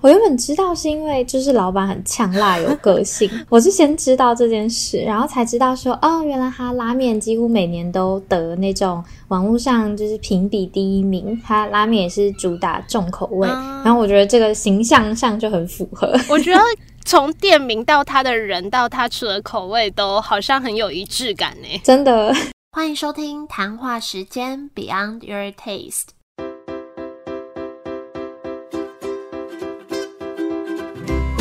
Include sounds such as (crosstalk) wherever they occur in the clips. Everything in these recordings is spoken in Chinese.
我原本知道是因为就是老板很呛辣有个性，(laughs) 我是先知道这件事，然后才知道说哦，原来他拉面几乎每年都得那种网络上就是评比第一名，他拉面也是主打重口味，然后我觉得这个形象上就很符合。我觉得 (laughs) 从店名到他的人到他吃的口味都好像很有一致感呢，真的。(laughs) 欢迎收听谈话时间 Beyond Your Taste。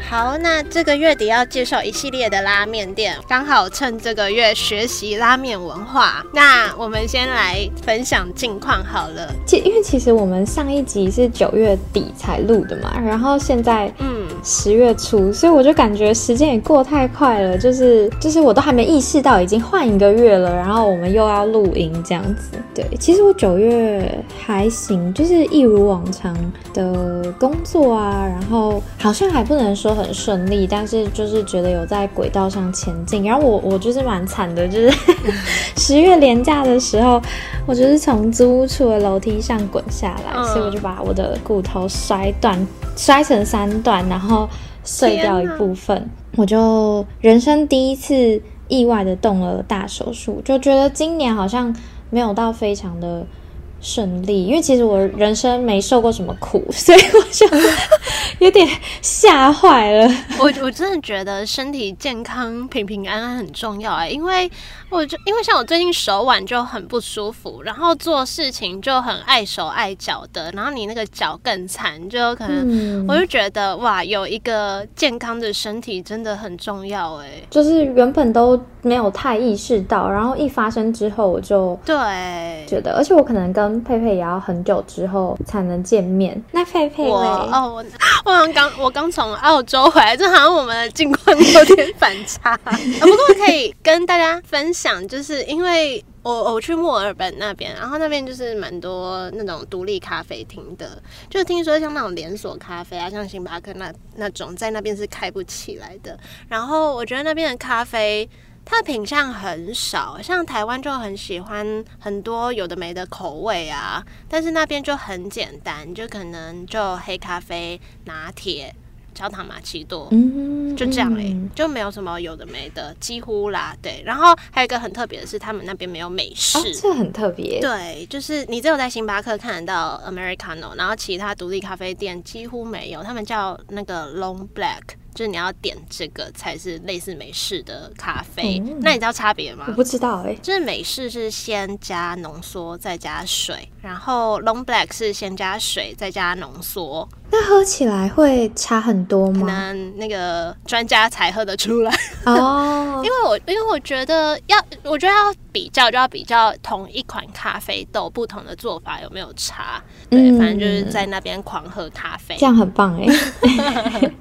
好，那这个月底要介绍一系列的拉面店，刚好趁这个月学习拉面文化。那我们先来分享近况好了。其因为其实我们上一集是九月底才录的嘛，然后现在嗯十月初，所以我就感觉时间也过太快了，就是就是我都还没意识到已经换一个月了，然后我们又要录音这样子。对，其实我九月还行，就是一如往常的工作啊，然后好像还不能说。很顺利，但是就是觉得有在轨道上前进。然后我我就是蛮惨的，就是 (laughs) 十月连假的时候，我就是从租屋处的楼梯上滚下来，所以我就把我的骨头摔断，摔成三段，然后碎掉一部分。我就人生第一次意外的动了大手术，就觉得今年好像没有到非常的。顺利，因为其实我人生没受过什么苦，所以我就有点吓坏了。(laughs) 我我真的觉得身体健康、平平安安很重要啊，因为我就因为像我最近手腕就很不舒服，然后做事情就很碍手碍脚的，然后你那个脚更惨，就可能我就觉得哇，有一个健康的身体真的很重要哎。就是原本都没有太意识到，然后一发生之后，我就对觉得，而且我可能跟跟佩佩也要很久之后才能见面。那佩佩，我哦，我 (laughs) 我刚我刚从澳洲回来，这好像我们的境况有点反差。(laughs) 不过可以跟大家分享，就是因为我我去墨尔本那边，然后那边就是蛮多那种独立咖啡厅的，就听说像那种连锁咖啡啊，像星巴克那那种，在那边是开不起来的。然后我觉得那边的咖啡。它的品相很少，像台湾就很喜欢很多有的没的口味啊，但是那边就很简单，就可能就黑咖啡、拿铁、焦糖玛奇朵，就这样嘞，就没有什么有的没的，几乎啦，对。然后还有一个很特别的是，他们那边没有美式，这很特别。对，就是你只有在星巴克看得到 Americano，然后其他独立咖啡店几乎没有，他们叫那个 Long Black。就是你要点这个才是类似美式的咖啡，那你知道差别吗？我不知道哎。就是美式是先加浓缩再加水，然后 Long Black 是先加水再加浓缩。那喝起来会差很多吗？可能那个专家才喝得出来哦。(laughs) 因为我因为我觉得要，我觉得要比较就要比较同一款咖啡豆不同的做法有没有差。对，反正就是在那边狂喝咖啡，这样很棒哎。(laughs)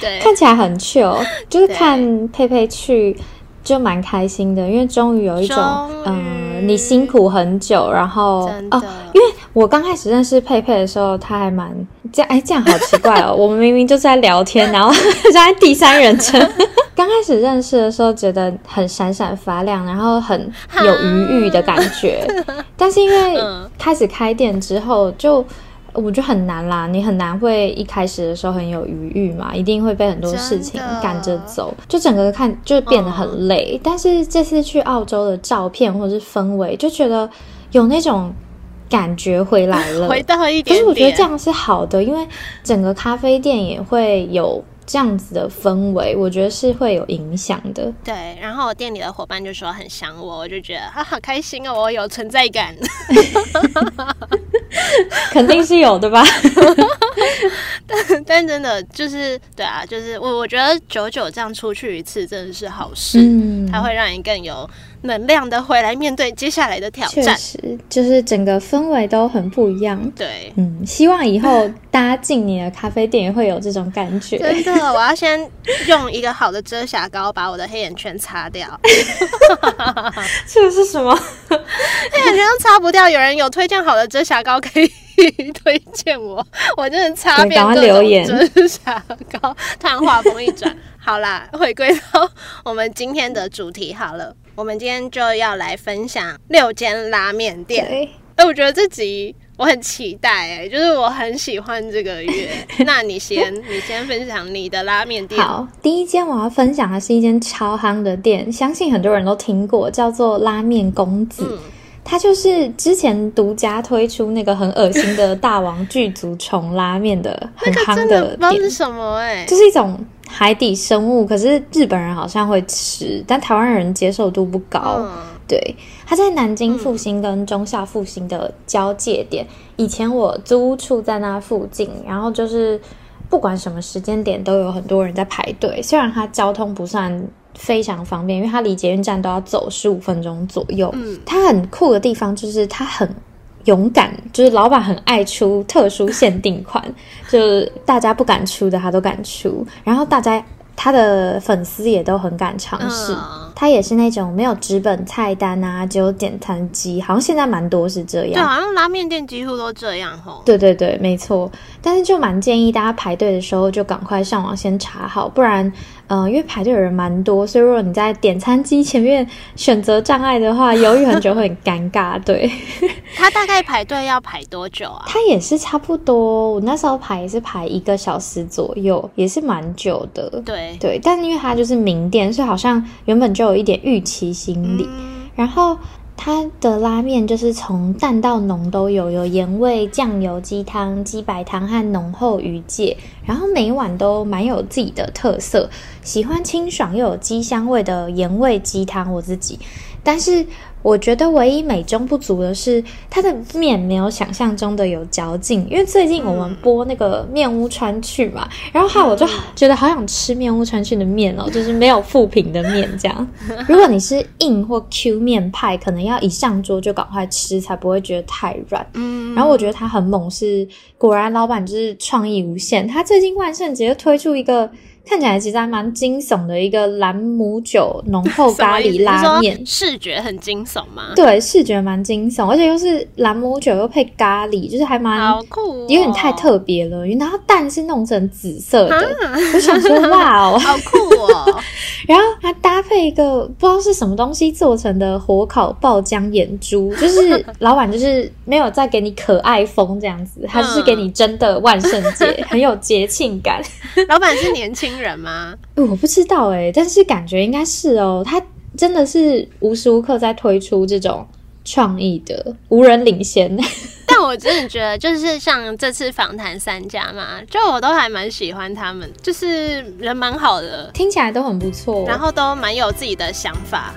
对，(laughs) 看起来很 chill，就是看佩佩去就蛮开心的，因为终于有一种嗯，你辛苦很久，然后哦，因为我刚开始认识佩佩的时候，他还蛮这样，哎，这样好奇怪哦，(laughs) 我们明明就在聊天，然后 (laughs) 在第三人称。(laughs) 刚开始认识的时候，觉得很闪闪发亮，然后很有余裕的感觉，但是因为开始开店之后就。我觉得很难啦，你很难会一开始的时候很有余裕嘛，一定会被很多事情赶着走，就整个看就变得很累。但是这次去澳洲的照片或者是氛围，就觉得有那种感觉回来了，(laughs) 回到一点。可是我觉得这样是好的，因为整个咖啡店也会有。这样子的氛围，我觉得是会有影响的。对，然后我店里的伙伴就说很想我，我就觉得啊好开心哦，我有存在感。(laughs) (laughs) 肯定是有的吧？(laughs) 但但真的就是对啊，就是我我觉得久久这样出去一次真的是好事，它会让你更有。能量的回来面对接下来的挑战，确实就是整个氛围都很不一样。对，嗯，希望以后大家进你的咖啡店也会有这种感觉。真的，我要先用一个好的遮瑕膏把我的黑眼圈擦掉。(laughs) 这个是什么？(laughs) 黑眼圈擦不掉，有人有推荐好的遮瑕膏可以以 (laughs) 推荐我，我真的擦遍各种真砂膏。突然话锋一转，(laughs) 好啦，回归到我们今天的主题好了，我们今天就要来分享六间拉面店。哎，我觉得这集。我很期待哎，就是我很喜欢这个月。(laughs) 那你先，你先分享你的拉面店。好，第一间我要分享的是一间超夯的店，相信很多人都听过，叫做拉面公子。它就是之前独家推出那个很恶心的大王巨足虫拉面的 (laughs) 很夯的店。是什么哎？就是一种海底生物，可是日本人好像会吃，但台湾人接受度不高。对，它在南京复兴跟中校复兴的交界点。以前我租处在那附近，然后就是不管什么时间点都有很多人在排队。虽然它交通不算非常方便，因为它离捷运站都要走十五分钟左右。嗯，它很酷的地方就是它很勇敢，就是老板很爱出特殊限定款，(laughs) 就是大家不敢出的他都敢出，然后大家。他的粉丝也都很敢尝试，他也是那种没有纸本菜单啊，只有点餐机，好像现在蛮多是这样。对，好像拉面店几乎都这样吼。对对对，没错。但是就蛮建议大家排队的时候就赶快上网先查好，不然。嗯，因为排队的人蛮多，所以如果你在点餐机前面选择障碍的话，犹豫很久会很尴尬。对，(laughs) 他大概排队要排多久啊？(laughs) 他也是差不多，我那时候排也是排一个小时左右，也是蛮久的。对对，但因为它就是名店，所以好像原本就有一点预期心理，然后。它的拉面就是从淡到浓都有，有盐味、酱油鸡汤、鸡白汤和浓厚鱼介，然后每一碗都蛮有自己的特色。喜欢清爽又有鸡香味的盐味鸡汤，我自己，但是。我觉得唯一美中不足的是，它的面没有想象中的有嚼劲。因为最近我们播那个面屋川去嘛，然后哈，我就觉得好想吃面屋川去的面哦，就是没有副品的面这样。如果你是硬或 Q 面派，可能要一上桌就赶快吃，才不会觉得太软。嗯，然后我觉得它很猛，是果然老板就是创意无限。他最近万圣节推出一个。看起来其实还蛮惊悚的一个兰姆酒浓厚咖喱拉面，视觉很惊悚吗？对，视觉蛮惊悚，而且又是兰姆酒又配咖喱，就是还蛮好酷，有点太特别了。然后蛋是弄成紫色的，我想说哇哦，(laughs) 好酷哦。(laughs) 然后它搭配一个不知道是什么东西做成的火烤爆浆眼珠，就是 (laughs) 老板就是没有再给你可爱风这样子，他是给你真的万圣节，很有节庆感。老板是年轻。人吗？我不知道哎，但是感觉应该是哦。他真的是无时无刻在推出这种创意的，无人领先。(laughs) 但我真的觉得，就是像这次访谈三家嘛，就我都还蛮喜欢他们，就是人蛮好的，听起来都很不错，然后都蛮有自己的想法。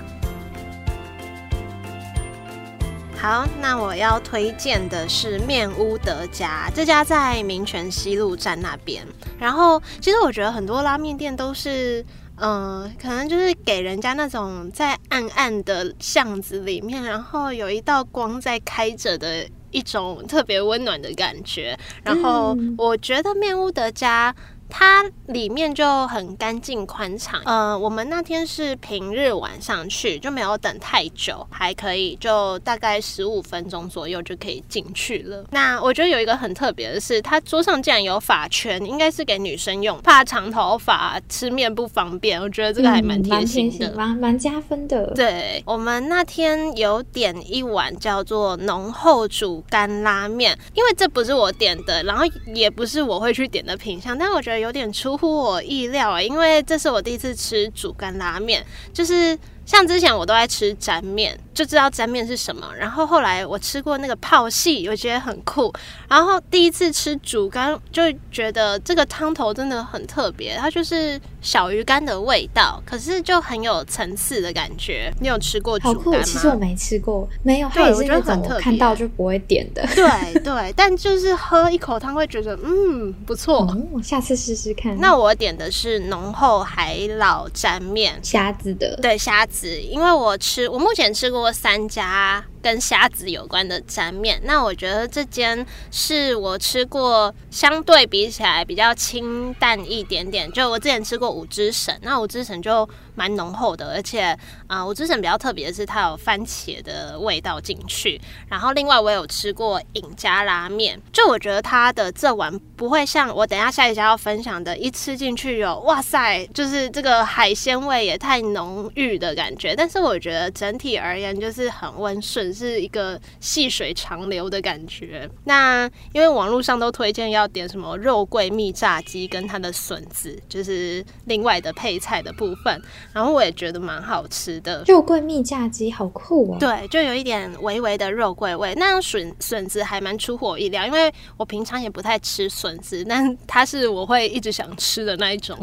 好，那我要推荐的是面屋德家，这家在民权西路站那边。然后，其实我觉得很多拉面店都是，嗯，可能就是给人家那种在暗暗的巷子里面，然后有一道光在开着的一种特别温暖的感觉。然后，我觉得面屋德家。它里面就很干净宽敞，呃，我们那天是平日晚上去，就没有等太久，还可以就大概十五分钟左右就可以进去了。那我觉得有一个很特别的是，它桌上竟然有发圈，应该是给女生用，怕长头发吃面不方便。我觉得这个还蛮贴心的，蛮蛮加分的。对我们那天有点一碗叫做浓厚煮干拉面，因为这不是我点的，然后也不是我会去点的品相，但我觉得。有点出乎我意料啊，因为这是我第一次吃煮干拉面，就是像之前我都在吃沾面。就知道沾面是什么，然后后来我吃过那个泡戏，我觉得很酷。然后第一次吃煮干，就觉得这个汤头真的很特别，它就是小鱼干的味道，可是就很有层次的感觉。你有吃过煮干吗？其实我没吃过，没有。对，我觉得很特别，看到就不会点的。(laughs) 对对，但就是喝一口汤会觉得嗯不错，我下次试试看。那我点的是浓厚海老沾面，虾子的。对虾子，因为我吃我目前吃过。三家跟虾子有关的沾面。那我觉得这间是我吃过相对比起来比较清淡一点点。就我之前吃过五之神，那五之神就蛮浓厚的，而且啊，五之神比较特别的是它有番茄的味道进去。然后另外我有吃过尹家拉面，就我觉得它的这碗不会像我等下下一家要分享的，一吃进去有哇塞，就是这个海鲜味也太浓郁的感觉。但是我觉得整体而言就是很温顺，是一个细水长流的感觉。那因为网络上都推荐要点什么肉桂蜜炸鸡跟它的笋子，就是另外的配菜的部分。然后我也觉得蛮好吃的，肉桂蜜炸鸡好酷哦。对，就有一点微微的肉桂味。那笋笋子还蛮出乎我意料，因为我平常也不太吃笋子，但它是我会一直想吃的那一种。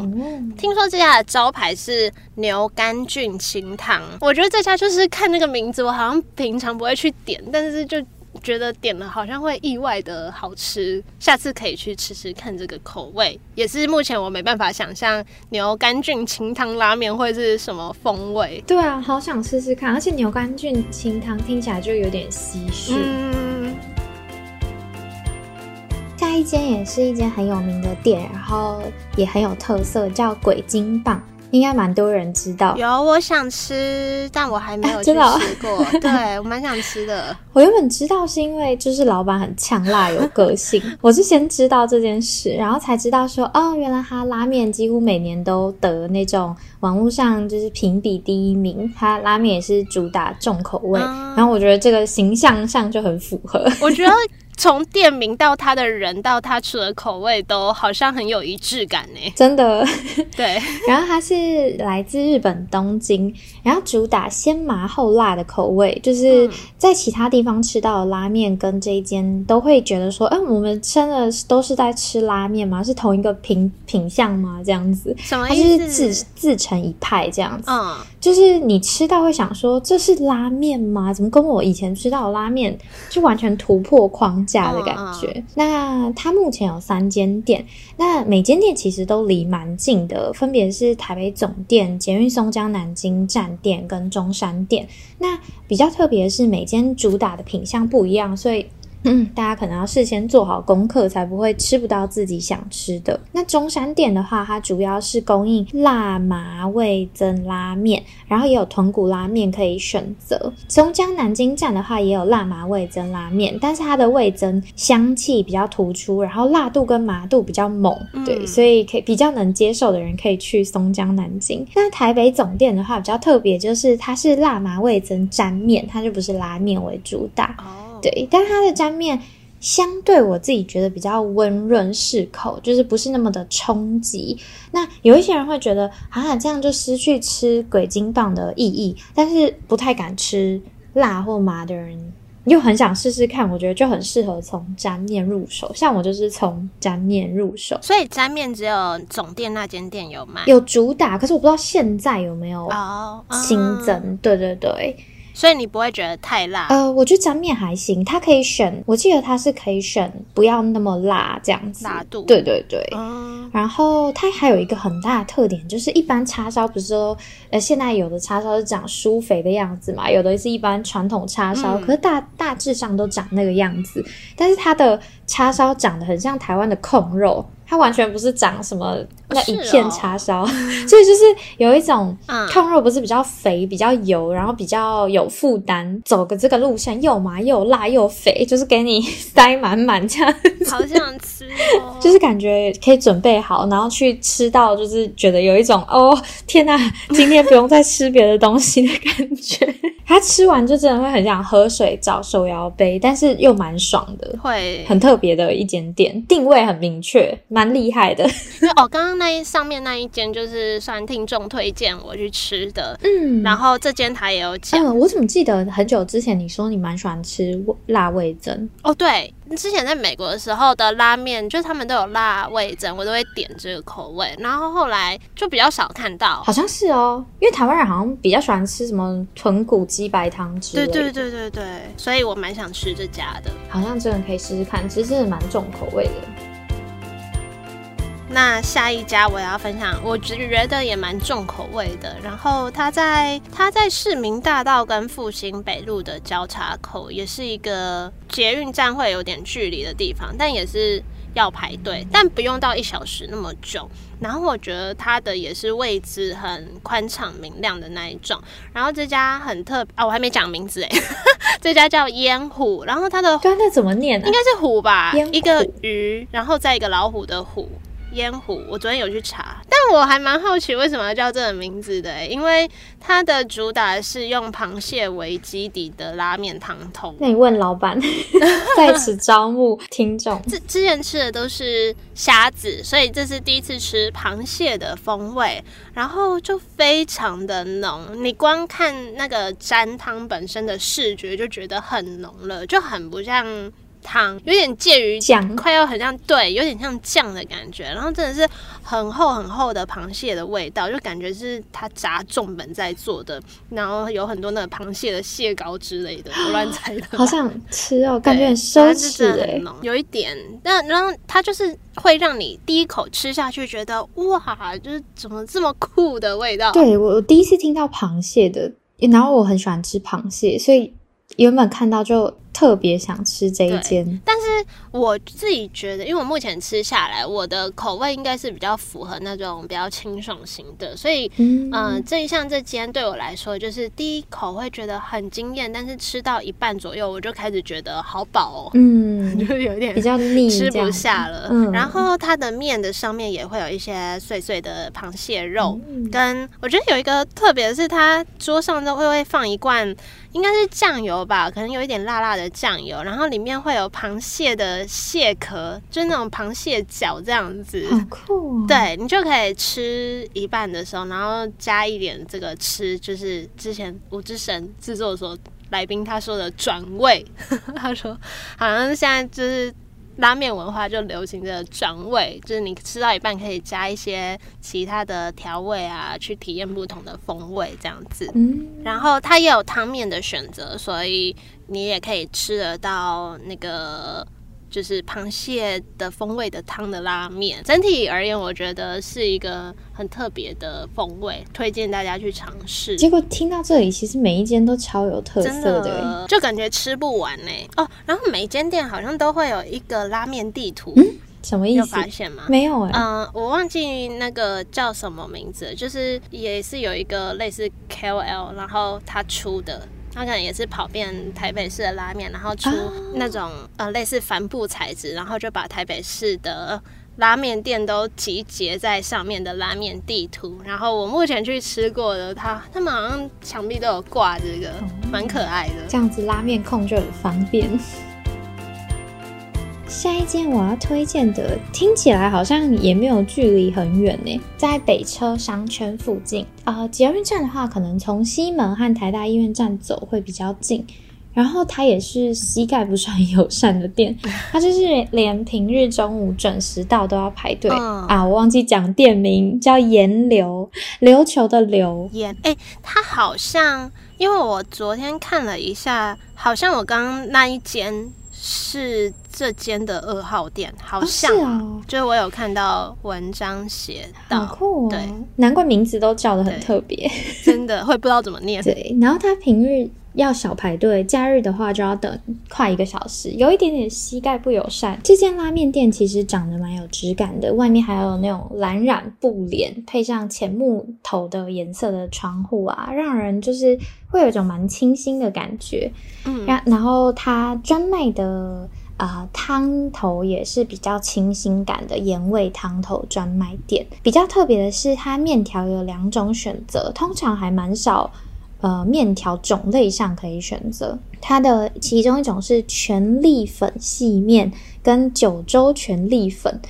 听说这家的招牌是牛肝菌清汤，我觉得这家就是看那个名字，我好像平常不会去点，但是就。觉得点了好像会意外的好吃，下次可以去吃吃看这个口味，也是目前我没办法想象牛肝菌清汤拉面会是什么风味。对啊，好想试试看，而且牛肝菌清汤听起来就有点唏嘘。下一间也是一间很有名的店，然后也很有特色，叫鬼金棒。应该蛮多人知道，有我想吃，但我还没有 (laughs) 去吃过。(laughs) 对我蛮想吃的。我原本知道是因为就是老板很呛辣有个性，(laughs) 我是先知道这件事，然后才知道说哦，原来他拉面几乎每年都得那种网络上就是评比第一名，他拉面也是主打重口味。然后我觉得这个形象上就很符合。我觉得。从店名到他的人到他吃的口味都好像很有一致感呢，真的。对，(laughs) 然后他是来自日本东京，然后主打先麻后辣的口味，就是在其他地方吃到的拉面跟这一间都会觉得说，哎，我们真的都是在吃拉面吗？是同一个品品相吗？这样子，什么意思？自自成一派这样子，嗯，就是你吃到会想说，这是拉面吗？怎么跟我以前吃到的拉面就完全突破框？家的感觉。那它目前有三间店，那每间店其实都离蛮近的，分别是台北总店、捷运松江南京站店跟中山店。那比较特别的是，每间主打的品相不一样，所以。嗯，大家可能要事先做好功课，才不会吃不到自己想吃的。那中山店的话，它主要是供应辣麻味增拉面，然后也有豚骨拉面可以选择。松江南京站的话，也有辣麻味增拉面，但是它的味增香气比较突出，然后辣度跟麻度比较猛，对，所以可以比较能接受的人可以去松江南京。那台北总店的话，比较特别就是它是辣麻味增沾面，它就不是拉面为主打。对，但它的沾面相对我自己觉得比较温润适口，就是不是那么的冲击。那有一些人会觉得啊，这样就失去吃鬼金棒的意义。但是不太敢吃辣或麻的人，又很想试试看，我觉得就很适合从沾面入手。像我就是从沾面入手，所以沾面只有总店那间店有卖，有主打，可是我不知道现在有没有新增。对对对。所以你不会觉得太辣？呃，我觉得沾面还行，它可以选，我记得它是可以选不要那么辣这样子。辣度？对对对。然后它还有一个很大的特点，就是一般叉烧不是说，呃，现在有的叉烧是长酥肥的样子嘛，有的是一般传统叉烧，可是大大致上都长那个样子。但是它的叉烧长得很像台湾的控肉。它完全不是长什么那一片叉烧，所以就是有一种控肉不是比较肥、比较油，然后比较有负担，走个这个路线又麻又辣又肥，就是给你 (laughs) 塞满满这样。好想吃哦！就是感觉可以准备好，然后去吃到，就是觉得有一种哦天哪，今天不用再吃别的东西的感觉。他吃完就真的会很想喝水找手摇杯，但是又蛮爽的，会很特别的一间店，定位很明确。蛮厉害的，(laughs) 哦，刚刚那一上面那一间就是算听众推荐我去吃的，嗯，然后这间他也有讲，我怎么记得很久之前你说你蛮喜欢吃辣味增哦，对。之前在美国的时候的拉面，就是他们都有辣味增，我都会点这个口味。然后后来就比较少看到，好像是哦，因为台湾人好像比较喜欢吃什么豚骨鸡白汤之类。对对对对对，所以我蛮想吃这家的，好像真的可以试试看，其实真的蛮重口味的。那下一家我要分享，我觉得也蛮重口味的。然后它在它在市民大道跟复兴北路的交叉口，也是一个捷运站会有点距离的地方，但也是要排队，但不用到一小时那么久。然后我觉得它的也是位置很宽敞明亮的那一种。然后这家很特啊，我还没讲名字哎，(laughs) 这家叫烟虎。然后它的刚才怎么念？应该是虎吧，一个鱼，然后再一个老虎的虎。烟虎，我昨天有去查，但我还蛮好奇为什么要叫这个名字的，因为它的主打是用螃蟹为基底的拉面汤头。那你问老板，(laughs) 在此招募听众。之之前吃的都是虾子，所以这是第一次吃螃蟹的风味，然后就非常的浓。你光看那个沾汤本身的视觉就觉得很浓了，就很不像。汤有点介于酱，快要很像对，有点像酱的感觉。然后真的是很厚很厚的螃蟹的味道，就感觉是它砸重本在做的。然后有很多那个螃蟹的蟹膏之类的，我乱猜的。好想吃哦，(laughs) 感觉很奢侈哎，有一点。但然后它就是会让你第一口吃下去觉得哇，就是怎么这么酷的味道。对我第一次听到螃蟹的，然后我很喜欢吃螃蟹，所以原本看到就。特别想吃这一间，但是我自己觉得，因为我目前吃下来，我的口味应该是比较符合那种比较清爽型的，所以，嗯，这一项这间对我来说，就是第一口会觉得很惊艳，但是吃到一半左右，我就开始觉得好饱哦，嗯，(laughs) 就有点比较腻，吃不下了。然后它的面的上面也会有一些碎碎的螃蟹肉，跟我觉得有一个特别的是，它桌上都会会放一罐。应该是酱油吧，可能有一点辣辣的酱油，然后里面会有螃蟹的蟹壳，就是那种螃蟹脚这样子，好酷。对你就可以吃一半的时候，然后加一点这个吃，就是之前五之神制作的时候，来宾他说的转味，(laughs) 他说好像现在就是。拉面文化就流行着转味，就是你吃到一半可以加一些其他的调味啊，去体验不同的风味这样子。嗯，然后它也有汤面的选择，所以你也可以吃得到那个。就是螃蟹的风味的汤的拉面，整体而言，我觉得是一个很特别的风味，推荐大家去尝试。结果听到这里，其实每一间都超有特色的，就感觉吃不完呢。哦，然后每间店好像都会有一个拉面地图，嗯什么意思？有发现吗？没有哎。嗯，我忘记那个叫什么名字，就是也是有一个类似 KOL，然后他出的。他可能也是跑遍台北市的拉面，然后出那种呃类似帆布材质，然后就把台北市的拉面店都集结在上面的拉面地图。然后我目前去吃过的，他他们好像墙壁都有挂这个，蛮可爱的。这样子拉面控就很方便。下一间我要推荐的，听起来好像也没有距离很远呢，在北车商圈附近啊。捷运站的话，可能从西门和台大医院站走会比较近。然后它也是膝盖不是很友善的店，(laughs) 它就是连平日中午准时到都要排队啊。我忘记讲店名，叫岩流，琉球的流岩。哎，它好像，因为我昨天看了一下，好像我刚刚那一间。是这间的二号店，好像哦，就是我有看到文章写到，酷对，难怪名字都叫的很特别，(laughs) 真的会不知道怎么念。对，然后它平日要小排队，假日的话就要等快一个小时，有一点点膝盖不友善。这间拉面店其实长得蛮有质感的，外面还有那种蓝染布帘，配上浅木头的颜色的窗户啊，让人就是会有一种蛮清新的感觉。嗯，然然后它专卖的啊汤头也是比较清新感的盐味汤头专卖店。比较特别的是，它面条有两种选择，通常还蛮少。呃，面条种类上可以选择，它的其中一种是全粒粉细面跟九州全粒粉。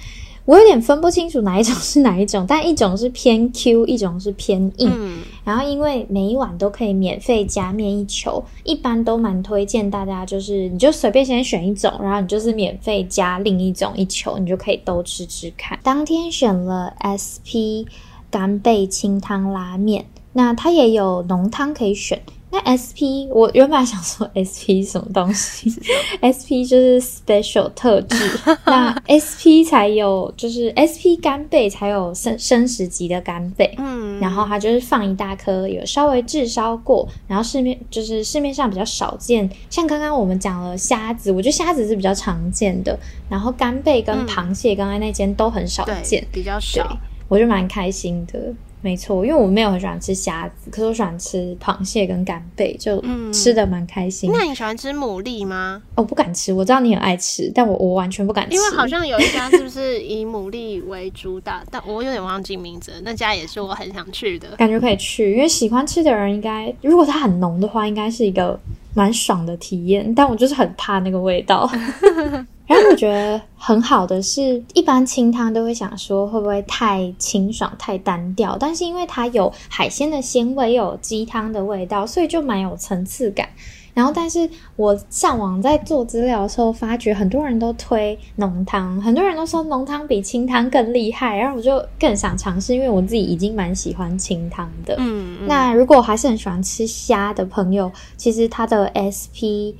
我有点分不清楚哪一种是哪一种，但一种是偏 Q，一种是偏硬。然后因为每一碗都可以免费加面一球，一般都蛮推荐大家，就是你就随便先选一种，然后你就是免费加另一种一球，你就可以都吃吃看。当天选了 SP 干贝清汤拉面，那它也有浓汤可以选。那 SP 我原本想说 (laughs) SP 什么东西，SP 就是 special 特制，(laughs) 那 SP 才有就是 SP 干贝才有生生食级的干贝，嗯，然后它就是放一大颗，有稍微炙烧过，然后市面就是市面上比较少见，像刚刚我们讲了虾子，我觉得虾子是比较常见的，然后干贝跟螃蟹刚才那间都很少见，比较少，我就蛮开心的。没错，因为我没有很喜欢吃虾子，可是我喜欢吃螃蟹跟干贝，就吃的蛮开心。那你喜欢吃牡蛎吗？我不敢吃，我知道你很爱吃，但我我完全不敢吃。因为好像有一家是不是以牡蛎为主打，但我有点忘记名字。那家也是我很想去的，感觉可以去，因为喜欢吃的人应该，如果它很浓的话，应该是一个蛮爽的体验。但我就是很怕那个味道。(laughs) 然后我觉得很好的是，一般清汤都会想说会不会太清爽、太单调，但是因为它有海鲜的鲜味，又有鸡汤的味道，所以就蛮有层次感。然后，但是我上网在做资料的时候，发觉很多人都推浓汤，很多人都说浓汤比清汤更厉害，然后我就更想尝试，因为我自己已经蛮喜欢清汤的。嗯，那如果还是很喜欢吃虾的朋友，其实它的 SP。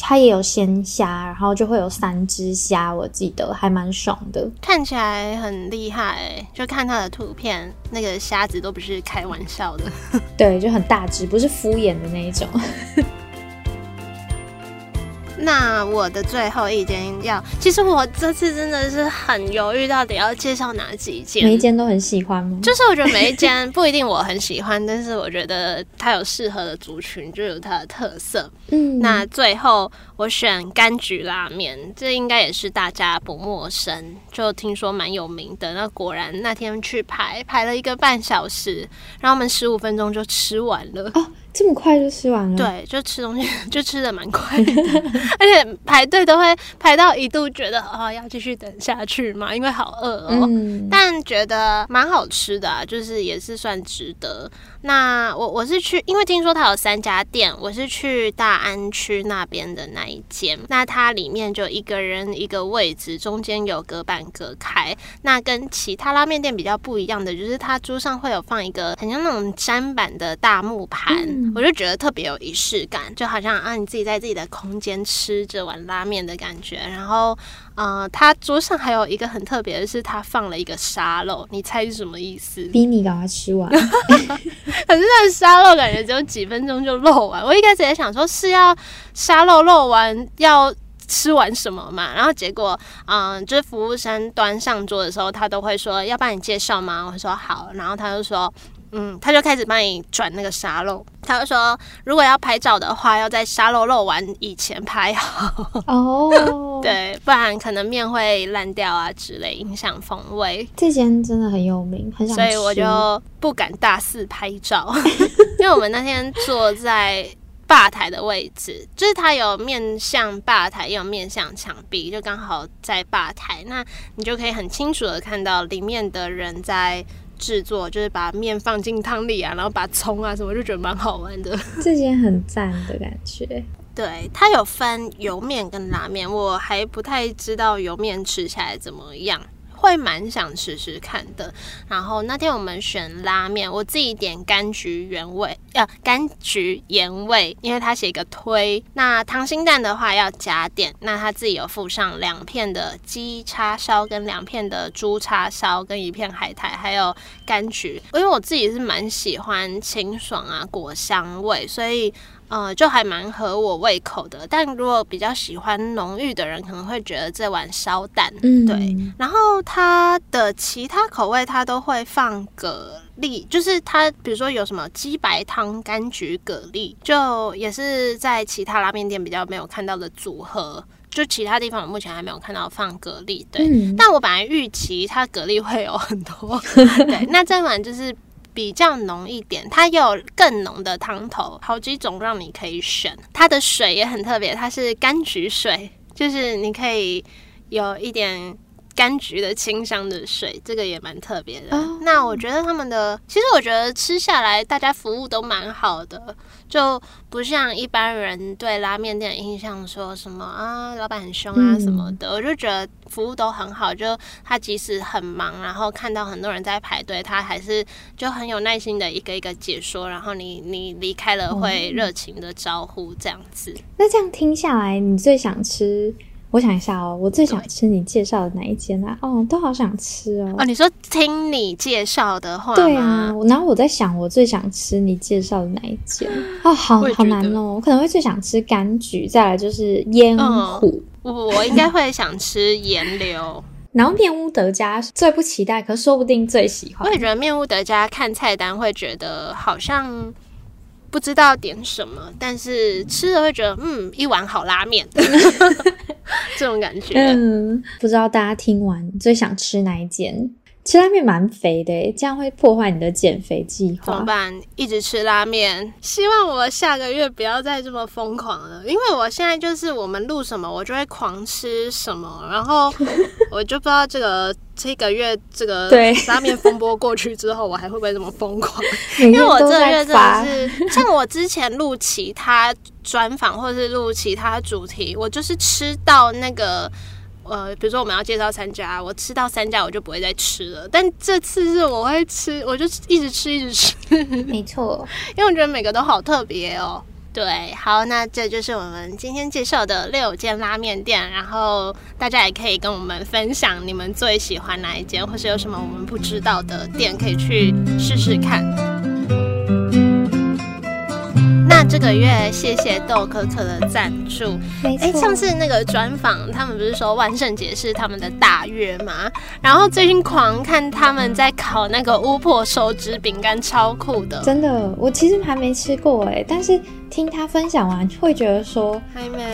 它也有鲜虾，然后就会有三只虾，我记得还蛮爽的，看起来很厉害。就看它的图片，那个虾子都不是开玩笑的，对，就很大只，不是敷衍的那一种。(laughs) 那我的最后一间要，其实我这次真的是很犹豫，到底要介绍哪几间？每一间都很喜欢吗？就是我觉得每一间不一定我很喜欢，但是我觉得它有适合的族群，就有它的特色。嗯，那最后我选柑橘拉面，这应该也是大家不陌生，就听说蛮有名的。那果然那天去排排了一个半小时，然后我们十五分钟就吃完了。这么快就吃完了？对，就吃东西 (laughs) 就吃的蛮快的，(laughs) 而且排队都会排到一度觉得啊要继续等下去嘛，因为好饿哦。但觉得蛮好吃的，就是也是算值得。那我我是去，因为听说它有三家店，我是去大安区那边的那一间。那它里面就一个人一个位置，中间有隔板隔开。那跟其他拉面店比较不一样的，就是它桌上会有放一个很像那种砧板的大木盘，我就觉得特别有仪式感，就好像啊你自己在自己的空间吃这碗拉面的感觉。然后。呃，他桌上还有一个很特别的是，他放了一个沙漏，你猜是什么意思？逼你赶快吃完。(laughs) 可是那个沙漏感觉只有几分钟就漏完。我一开始也想说是要沙漏漏完要吃完什么嘛，然后结果，嗯，就是服务生端上桌的时候，他都会说要帮你介绍吗？我说好，然后他就说。嗯，他就开始帮你转那个沙漏。他就说，如果要拍照的话，要在沙漏漏完以前拍好。哦，(laughs) 对，不然可能面会烂掉啊之类，影响风味。这间真的很有名，很想所以我就不敢大肆拍照，(laughs) 因为我们那天坐在吧台的位置，就是它有面向吧台，也有面向墙壁，就刚好在吧台，那你就可以很清楚的看到里面的人在。制作就是把面放进汤里啊，然后把葱啊什么，就觉得蛮好玩的。(laughs) 这间很赞的感觉。对，它有分油面跟拉面，我还不太知道油面吃起来怎么样。会蛮想试试看的。然后那天我们选拉面，我自己点柑橘原味，呃，柑橘盐味，因为他写一个推。那溏心蛋的话要加点，那他自己有附上两片的鸡叉烧，跟两片的猪叉烧，跟一片海苔，还有柑橘。因为我自己是蛮喜欢清爽啊果香味，所以。呃，就还蛮合我胃口的，但如果比较喜欢浓郁的人，可能会觉得这碗烧蛋。嗯，对。然后它的其他口味，它都会放蛤蜊，就是它比如说有什么鸡白汤、柑橘蛤蜊，就也是在其他拉面店比较没有看到的组合。就其他地方我目前还没有看到放蛤蜊，对。但我本来预期它蛤蜊会有很多，(laughs) 对。那这碗就是。比较浓一点，它有更浓的汤头，好几种让你可以选。它的水也很特别，它是柑橘水，就是你可以有一点柑橘的清香的水，这个也蛮特别的。那我觉得他们的，其实我觉得吃下来，大家服务都蛮好的，就不像一般人对拉面店的印象说什么啊，老板很凶啊什么的。我就觉得服务都很好，就他即使很忙，然后看到很多人在排队，他还是就很有耐心的一个一个解说，然后你你离开了会热情的招呼这样子。那这样听下来，你最想吃？我想一下哦，我最想吃你介绍的哪一间啊？哦，都好想吃哦。哦，你说听你介绍的话，对啊。然后我在想，我最想吃你介绍的哪一间？哦，好好难哦。我可能会最想吃柑橘，再来就是烟虎。我我应该会想吃岩流。(laughs) 然后面屋德家最不期待，可说不定最喜欢。我也觉得面屋德家看菜单会觉得好像。不知道点什么，但是吃了会觉得嗯，一碗好拉面，(laughs) 这种感觉。嗯，不知道大家听完最想吃哪一间？吃拉面蛮肥的，这样会破坏你的减肥计划。怎么办？一直吃拉面，希望我下个月不要再这么疯狂了。因为我现在就是我们录什么，我就会狂吃什么，然后 (laughs) 我就不知道这个这个月这个拉面风波过去之后，我还会不会这么疯狂？因为我这个月真的是，像我之前录其他专访或者是录其他主题，我就是吃到那个。呃，比如说我们要介绍三家，我吃到三家我就不会再吃了。但这次是我会吃，我就一直吃，一直吃。没错，因为我觉得每个都好特别哦。对，好，那这就是我们今天介绍的六间拉面店，然后大家也可以跟我们分享你们最喜欢哪一间，或是有什么我们不知道的店可以去试试看。那这个月谢谢豆可可的赞助。哎，上次那个专访，他们不是说万圣节是他们的大月吗？然后最近狂看他们在烤那个巫婆手指饼干，超酷的。真的，我其实还没吃过哎，但是。听他分享完，会觉得说，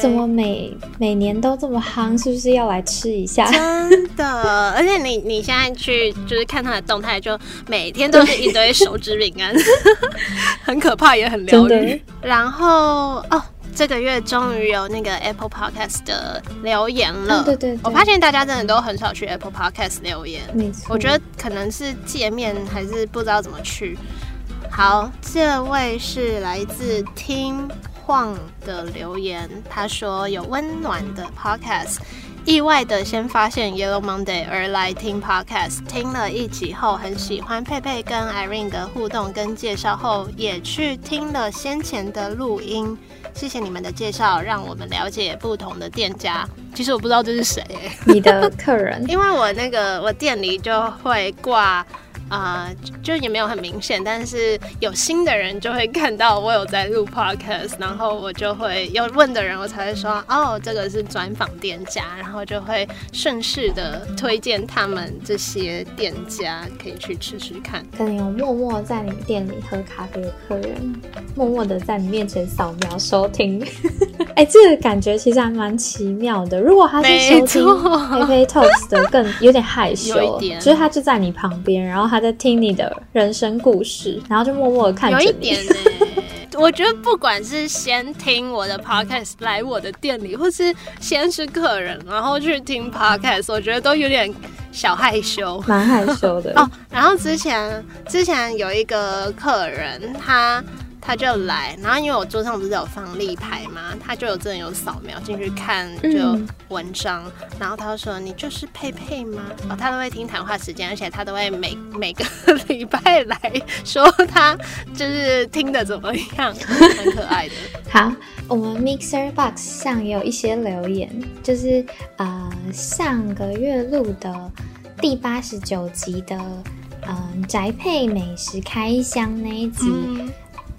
怎么每每年都这么夯，是不是要来吃一下？真的，(laughs) 而且你你现在去就是看他的动态，就每天都是一堆手指饼干，(laughs) 很可怕，也很疗愈。然后哦，这个月终于有那个 Apple Podcast 的留言了。对对，我发现大家真的都很少去 Apple Podcast 留言。没错，我觉得可能是界面还是不知道怎么去。好，这位是来自听晃的留言，他说有温暖的 podcast，意外的先发现 Yellow Monday 而来听 podcast，听了一集后很喜欢佩佩跟 Irene 的互动跟介绍后，也去听了先前的录音，谢谢你们的介绍，让我们了解不同的店家。其实我不知道这是谁，你的客人，(laughs) 因为我那个我店里就会挂。啊，就也没有很明显，但是有新的人就会看到我有在录 podcast，然后我就会要问的人，我才会说哦，这个是专访店家，然后就会顺势的推荐他们这些店家可以去吃吃看。可能有默默在你店里喝咖啡的客人，默默的在你面前扫描收听，(laughs) 哎，这个感觉其实还蛮奇妙的。如果他是收听咖啡 toast 的，更有点害羞，就是他就在你旁边，然后。他在听你的人生故事，然后就默默的看着你。有一点呢，(laughs) 我觉得不管是先听我的 podcast 来我的店里，或是先是客人，然后去听 podcast，我觉得都有点小害羞，蛮害羞的 (laughs) 哦。然后之前之前有一个客人，他。他就来，然后因为我桌上不是有放立牌嘛？他就有真的有扫描进去看就文章，然后他就说：“你就是佩佩吗？”哦，他都会听谈话时间，而且他都会每每个 (laughs) 礼拜来说他就是听的怎么样，很可爱的。(laughs) 好，我们 Mixer Box 上也有一些留言，就是呃上个月录的第八十九集的嗯宅配美食开箱那一集。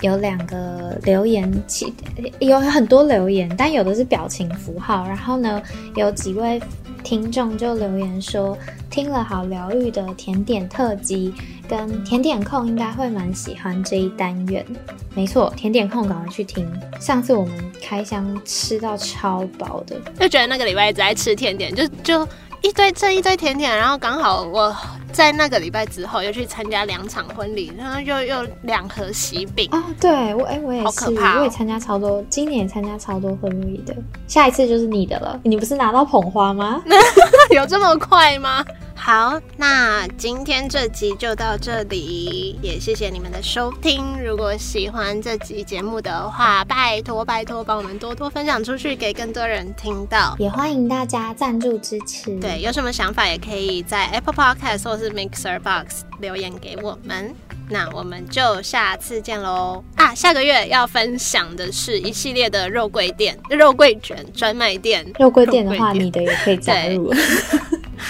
有两个留言，其有很多留言，但有的是表情符号。然后呢，有几位听众就留言说，听了好疗愈的甜点特辑，跟甜点控应该会蛮喜欢这一单元。没错，甜点控赶快去听。上次我们开箱吃到超饱的，就觉得那个礼拜一直在吃甜点，就就一堆这一堆甜点，然后刚好我。在那个礼拜之后又去参加两场婚礼，然后又又两盒喜饼哦，对我哎，我也是，我也参加超多，今年参加超多婚礼的，下一次就是你的了。你不是拿到捧花吗？(laughs) 有这么快吗？好，那今天这集就到这里，也谢谢你们的收听。如果喜欢这集节目的话，拜托拜托帮我们多多分享出去，给更多人听到。也欢迎大家赞助支持。对，有什么想法也可以在 Apple Podcast 或是 Mixer Box 留言给我们。那我们就下次见喽！啊，下个月要分享的是一系列的肉桂店、肉桂卷专卖店。肉桂店的话，你的也可以加入。(laughs)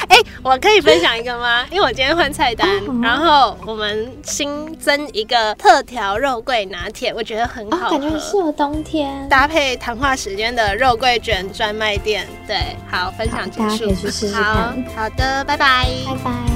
哎，我可以分享一个吗？因为我今天换菜单，然后我们新增一个特调肉桂拿铁，我觉得很好，感觉很适合冬天搭配谈话时间的肉桂卷专卖店。对，好，分享结束，大家可以去试试看。好的，拜拜，拜拜。